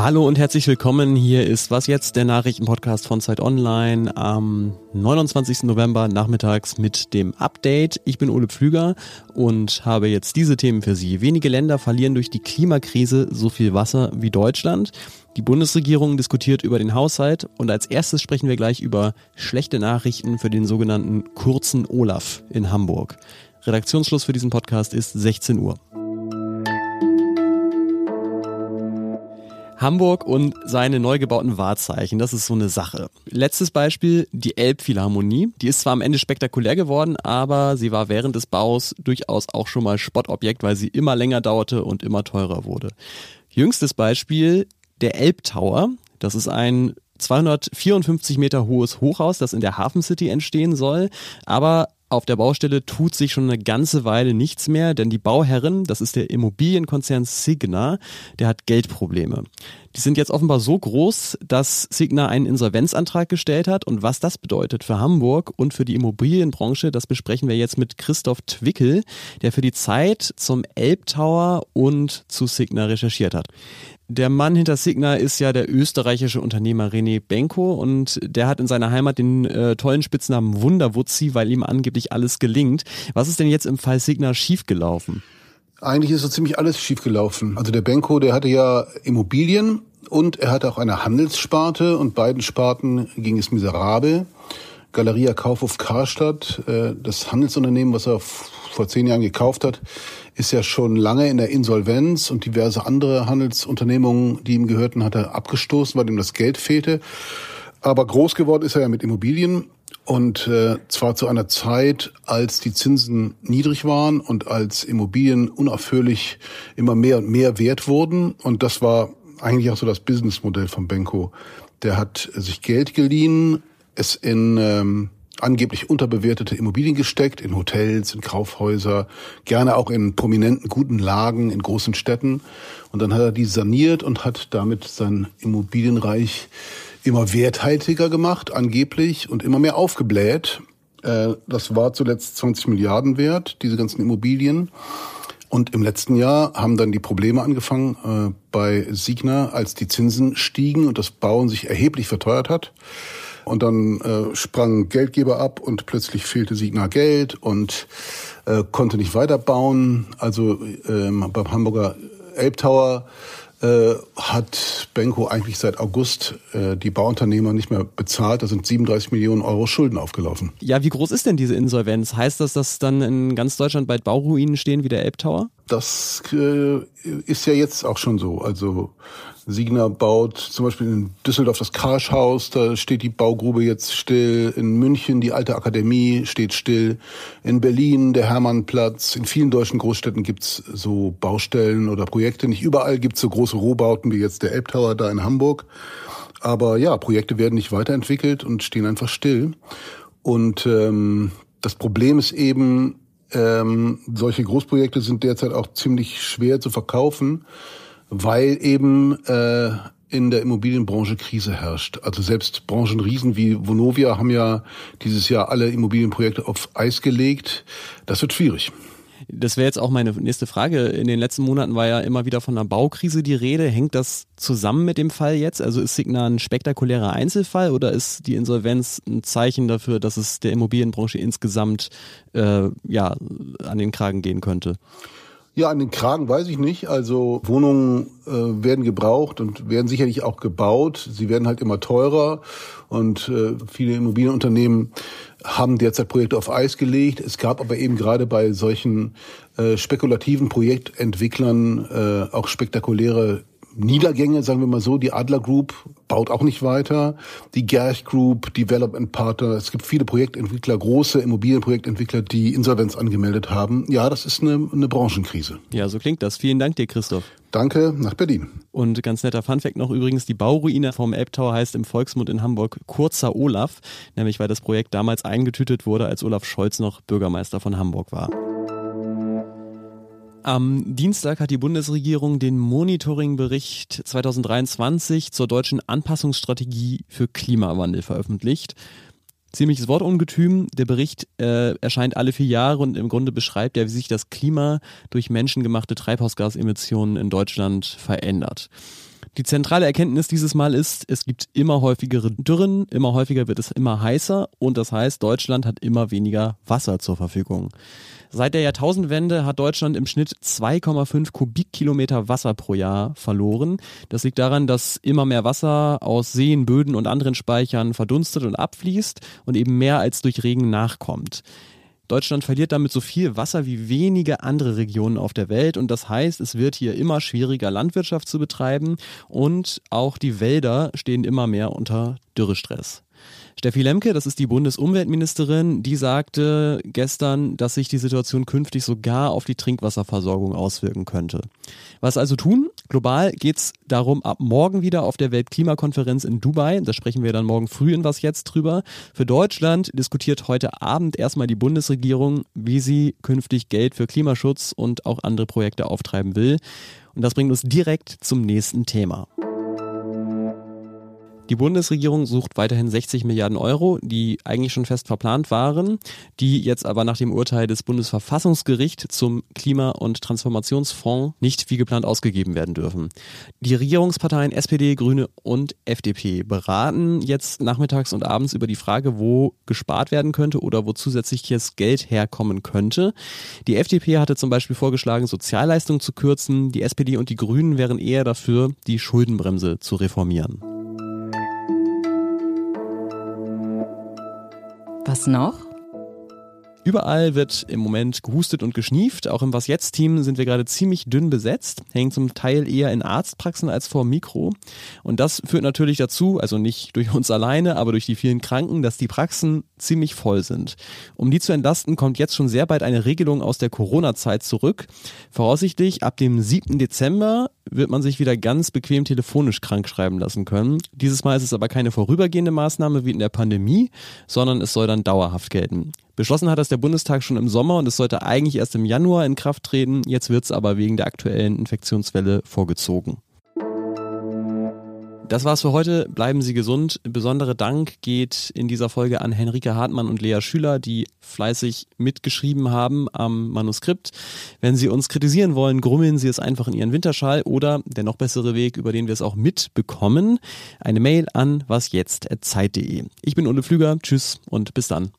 Hallo und herzlich willkommen. Hier ist Was jetzt, der Nachrichtenpodcast von Zeit Online am 29. November nachmittags mit dem Update. Ich bin Ole Pflüger und habe jetzt diese Themen für Sie. Wenige Länder verlieren durch die Klimakrise so viel Wasser wie Deutschland. Die Bundesregierung diskutiert über den Haushalt und als erstes sprechen wir gleich über schlechte Nachrichten für den sogenannten kurzen Olaf in Hamburg. Redaktionsschluss für diesen Podcast ist 16 Uhr. Hamburg und seine neu gebauten Wahrzeichen, das ist so eine Sache. Letztes Beispiel, die Elbphilharmonie. Die ist zwar am Ende spektakulär geworden, aber sie war während des Baus durchaus auch schon mal Spottobjekt, weil sie immer länger dauerte und immer teurer wurde. Jüngstes Beispiel, der Elbtower. Das ist ein 254 Meter hohes Hochhaus, das in der Hafen City entstehen soll, aber auf der Baustelle tut sich schon eine ganze Weile nichts mehr, denn die Bauherrin, das ist der Immobilienkonzern Signa, der hat Geldprobleme. Die sind jetzt offenbar so groß, dass Signa einen Insolvenzantrag gestellt hat. Und was das bedeutet für Hamburg und für die Immobilienbranche, das besprechen wir jetzt mit Christoph Twickel, der für die Zeit zum Elbtower und zu Signa recherchiert hat. Der Mann hinter Signa ist ja der österreichische Unternehmer René Benko und der hat in seiner Heimat den äh, tollen Spitznamen Wunderwutzi, weil ihm angeblich alles gelingt. Was ist denn jetzt im Fall Signa schiefgelaufen? Eigentlich ist so ziemlich alles schiefgelaufen. Also der Benko, der hatte ja Immobilien und er hatte auch eine Handelssparte und beiden Sparten ging es miserabel. Galeria Kaufhof Karstadt, äh, das Handelsunternehmen, was er vor zehn Jahren gekauft hat, ist ja schon lange in der Insolvenz und diverse andere Handelsunternehmungen, die ihm gehörten, hat er abgestoßen, weil ihm das Geld fehlte. Aber groß geworden ist er ja mit Immobilien und äh, zwar zu einer Zeit, als die Zinsen niedrig waren und als Immobilien unaufhörlich immer mehr und mehr wert wurden. Und das war eigentlich auch so das Businessmodell von Benko. Der hat sich Geld geliehen, es in ähm, angeblich unterbewertete Immobilien gesteckt, in Hotels, in Kaufhäuser, gerne auch in prominenten, guten Lagen, in großen Städten. Und dann hat er die saniert und hat damit sein Immobilienreich immer werthaltiger gemacht, angeblich, und immer mehr aufgebläht. Äh, das war zuletzt 20 Milliarden wert, diese ganzen Immobilien. Und im letzten Jahr haben dann die Probleme angefangen äh, bei Signa, als die Zinsen stiegen und das Bauen sich erheblich verteuert hat. Und dann äh, sprang Geldgeber ab und plötzlich fehlte Signa Geld und äh, konnte nicht weiterbauen. Also ähm, beim Hamburger Elbtower äh, hat Benko eigentlich seit August äh, die Bauunternehmer nicht mehr bezahlt. Da sind 37 Millionen Euro Schulden aufgelaufen. Ja, wie groß ist denn diese Insolvenz? Heißt das, dass dann in ganz Deutschland bald Bauruinen stehen wie der Elbtower? Das äh, ist ja jetzt auch schon so. Also Signa baut zum Beispiel in Düsseldorf das Karschhaus, da steht die Baugrube jetzt still. In München die alte Akademie steht still. In Berlin der Hermannplatz. In vielen deutschen Großstädten gibt's so Baustellen oder Projekte. Nicht überall gibt's so große Rohbauten wie jetzt der Elbtower da in Hamburg. Aber ja, Projekte werden nicht weiterentwickelt und stehen einfach still. Und ähm, das Problem ist eben, ähm, solche Großprojekte sind derzeit auch ziemlich schwer zu verkaufen weil eben äh, in der Immobilienbranche Krise herrscht. Also selbst Branchenriesen wie Vonovia haben ja dieses Jahr alle Immobilienprojekte auf Eis gelegt. Das wird schwierig. Das wäre jetzt auch meine nächste Frage. In den letzten Monaten war ja immer wieder von einer Baukrise die Rede. Hängt das zusammen mit dem Fall jetzt? Also ist Signa ein spektakulärer Einzelfall oder ist die Insolvenz ein Zeichen dafür, dass es der Immobilienbranche insgesamt äh, ja an den Kragen gehen könnte? Ja, an den Kragen weiß ich nicht. Also Wohnungen äh, werden gebraucht und werden sicherlich auch gebaut. Sie werden halt immer teurer und äh, viele Immobilienunternehmen haben derzeit Projekte auf Eis gelegt. Es gab aber eben gerade bei solchen äh, spekulativen Projektentwicklern äh, auch spektakuläre Niedergänge, sagen wir mal so. Die Adler Group baut auch nicht weiter. Die Gerch Group, Development Partner. Es gibt viele Projektentwickler, große Immobilienprojektentwickler, die Insolvenz angemeldet haben. Ja, das ist eine, eine Branchenkrise. Ja, so klingt das. Vielen Dank dir, Christoph. Danke, nach Berlin. Und ganz netter Funfact noch übrigens, die Bauruine vom Elbtower heißt im Volksmund in Hamburg Kurzer Olaf, nämlich weil das Projekt damals eingetütet wurde, als Olaf Scholz noch Bürgermeister von Hamburg war. Am Dienstag hat die Bundesregierung den Monitoringbericht 2023 zur deutschen Anpassungsstrategie für Klimawandel veröffentlicht. Ziemliches Wortungetüm. Der Bericht äh, erscheint alle vier Jahre und im Grunde beschreibt er, wie sich das Klima durch menschengemachte Treibhausgasemissionen in Deutschland verändert. Die zentrale Erkenntnis dieses Mal ist, es gibt immer häufigere Dürren, immer häufiger wird es immer heißer und das heißt, Deutschland hat immer weniger Wasser zur Verfügung. Seit der Jahrtausendwende hat Deutschland im Schnitt 2,5 Kubikkilometer Wasser pro Jahr verloren. Das liegt daran, dass immer mehr Wasser aus Seen, Böden und anderen Speichern verdunstet und abfließt und eben mehr als durch Regen nachkommt. Deutschland verliert damit so viel Wasser wie wenige andere Regionen auf der Welt und das heißt, es wird hier immer schwieriger Landwirtschaft zu betreiben und auch die Wälder stehen immer mehr unter Dürrestress. Steffi Lemke, das ist die Bundesumweltministerin, die sagte gestern, dass sich die Situation künftig sogar auf die Trinkwasserversorgung auswirken könnte. Was also tun? Global geht's darum, ab morgen wieder auf der Weltklimakonferenz in Dubai, da sprechen wir dann morgen früh in was jetzt drüber. Für Deutschland diskutiert heute Abend erstmal die Bundesregierung, wie sie künftig Geld für Klimaschutz und auch andere Projekte auftreiben will. Und das bringt uns direkt zum nächsten Thema. Die Bundesregierung sucht weiterhin 60 Milliarden Euro, die eigentlich schon fest verplant waren, die jetzt aber nach dem Urteil des Bundesverfassungsgerichts zum Klima- und Transformationsfonds nicht wie geplant ausgegeben werden dürfen. Die Regierungsparteien SPD, Grüne und FDP beraten jetzt nachmittags und abends über die Frage, wo gespart werden könnte oder wo zusätzliches Geld herkommen könnte. Die FDP hatte zum Beispiel vorgeschlagen, Sozialleistungen zu kürzen. Die SPD und die Grünen wären eher dafür, die Schuldenbremse zu reformieren. Was noch? Überall wird im Moment gehustet und geschnieft. Auch im Was jetzt Team sind wir gerade ziemlich dünn besetzt, hängen zum Teil eher in Arztpraxen als vor Mikro. Und das führt natürlich dazu, also nicht durch uns alleine, aber durch die vielen Kranken, dass die Praxen ziemlich voll sind. Um die zu entlasten, kommt jetzt schon sehr bald eine Regelung aus der Corona-Zeit zurück. Voraussichtlich ab dem 7. Dezember wird man sich wieder ganz bequem telefonisch krank schreiben lassen können. Dieses Mal ist es aber keine vorübergehende Maßnahme wie in der Pandemie, sondern es soll dann dauerhaft gelten. Beschlossen hat das der Bundestag schon im Sommer und es sollte eigentlich erst im Januar in Kraft treten. Jetzt wird es aber wegen der aktuellen Infektionswelle vorgezogen. Das war's für heute. Bleiben Sie gesund. Besondere Dank geht in dieser Folge an Henrike Hartmann und Lea Schüler, die fleißig mitgeschrieben haben am Manuskript. Wenn Sie uns kritisieren wollen, grummeln Sie es einfach in Ihren Winterschall oder der noch bessere Weg, über den wir es auch mitbekommen, eine Mail an wasjetzt.zeit.de. Ich bin Ole Flüger. Tschüss und bis dann.